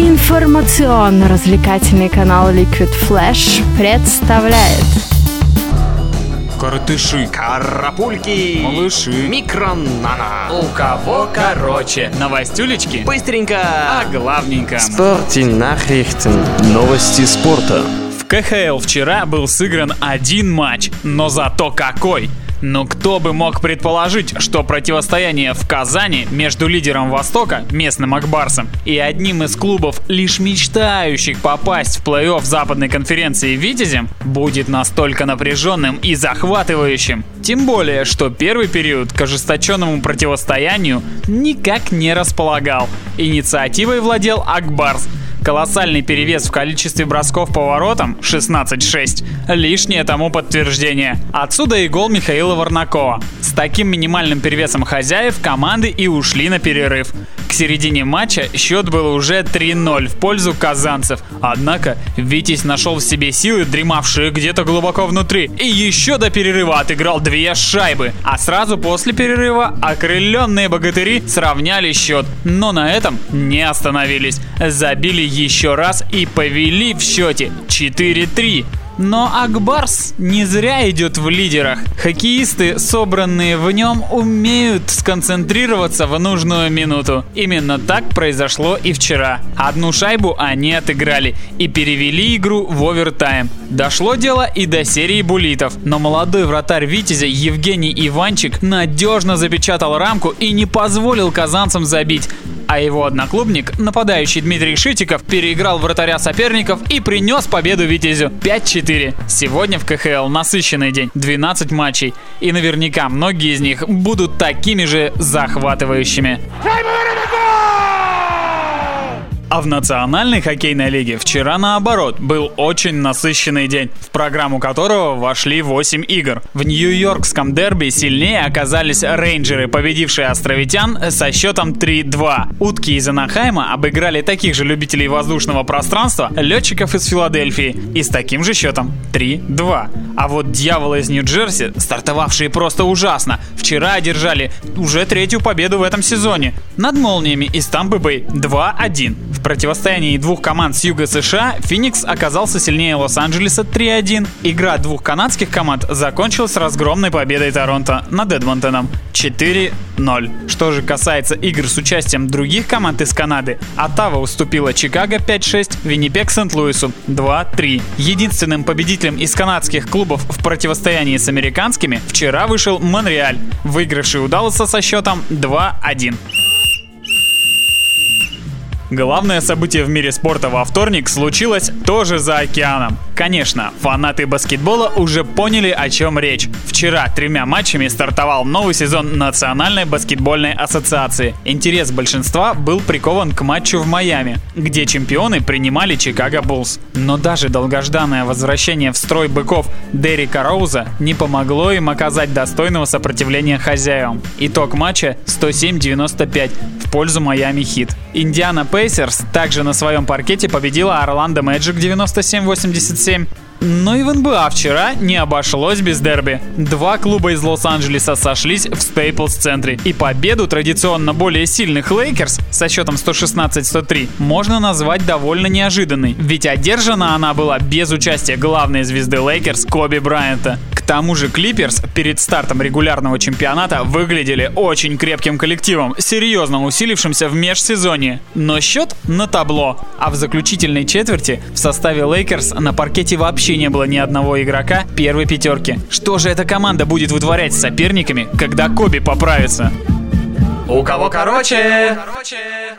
Информационно-развлекательный канал Liquid Flash представляет Коротыши, Карапульки, малыши, микронана. у кого короче, новостюлечки, Быстренько. а главненько. Спорте Nachrichten. Новости спорта. В КХЛ вчера был сыгран один матч, но зато какой! Но кто бы мог предположить, что противостояние в Казани между лидером Востока, местным Акбарсом, и одним из клубов, лишь мечтающих попасть в плей-офф западной конференции Витязем, будет настолько напряженным и захватывающим. Тем более, что первый период к ожесточенному противостоянию никак не располагал. Инициативой владел Акбарс, Колоссальный перевес в количестве бросков по воротам 16-6 – лишнее тому подтверждение. Отсюда и гол Михаила Варнакова. С таким минимальным перевесом хозяев команды и ушли на перерыв. К середине матча счет был уже 3-0 в пользу казанцев. Однако Витязь нашел в себе силы, дремавшие где-то глубоко внутри, и еще до перерыва отыграл две шайбы. А сразу после перерыва окрыленные богатыри сравняли счет, но на этом не остановились. Забили еще раз и повели в счете 4-3. Но Акбарс не зря идет в лидерах. Хоккеисты, собранные в нем, умеют сконцентрироваться в нужную минуту. Именно так произошло и вчера. Одну шайбу они отыграли и перевели игру в овертайм. Дошло дело и до серии булитов, но молодой вратарь Витязя Евгений Иванчик надежно запечатал рамку и не позволил казанцам забить а его одноклубник, нападающий Дмитрий Шитиков, переиграл вратаря соперников и принес победу Витязю 5-4. Сегодня в КХЛ насыщенный день, 12 матчей, и наверняка многие из них будут такими же захватывающими. В Национальной хоккейной лиге вчера наоборот был очень насыщенный день, в программу которого вошли 8 игр. В Нью-Йоркском дерби сильнее оказались рейнджеры, победившие островитян со счетом 3-2. Утки из Анахайма обыграли таких же любителей воздушного пространства летчиков из Филадельфии и с таким же счетом 3-2. А вот дьяволы из Нью-Джерси, стартовавшие просто ужасно, вчера одержали уже третью победу в этом сезоне над молниями из Тампы Бэй 2-1. В противостоянии двух команд с юга США Феникс оказался сильнее Лос-Анджелеса 3-1. Игра двух канадских команд закончилась разгромной победой Торонто над Эдмонтоном 4-0. Что же касается игр с участием других команд из Канады, Оттава уступила Чикаго 5-6, Виннипек Сент-Луису 2-3. Единственным победителем из канадских клубов в противостоянии с американскими вчера вышел Монреаль, выигравший у Далласа со счетом 2-1. Главное событие в мире спорта во вторник случилось тоже за океаном. Конечно, фанаты баскетбола уже поняли, о чем речь. Вчера тремя матчами стартовал новый сезон Национальной баскетбольной ассоциации. Интерес большинства был прикован к матчу в Майами, где чемпионы принимали Чикаго Буллс. Но даже долгожданное возвращение в строй быков Дерека Роуза не помогло им оказать достойного сопротивления хозяевам. Итог матча 107-95 в пользу Майами Хит. Индиана Пейсерс также на своем паркете победила Орландо Мэджик 97-87. Но и в НБА вчера не обошлось без дерби. Два клуба из Лос-Анджелеса сошлись в Стейплс-центре. И победу традиционно более сильных Лейкерс со счетом 116-103 можно назвать довольно неожиданной. Ведь одержана она была без участия главной звезды Лейкерс Коби Брайанта. К тому же Клиперс перед стартом регулярного чемпионата выглядели очень крепким коллективом, серьезно усилившимся в межсезонье. Но счет на табло. А в заключительной четверти в составе Лейкерс на паркете вообще не было ни одного игрока первой пятерки. Что же эта команда будет вытворять с соперниками, когда Коби поправится? У кого короче? Короче.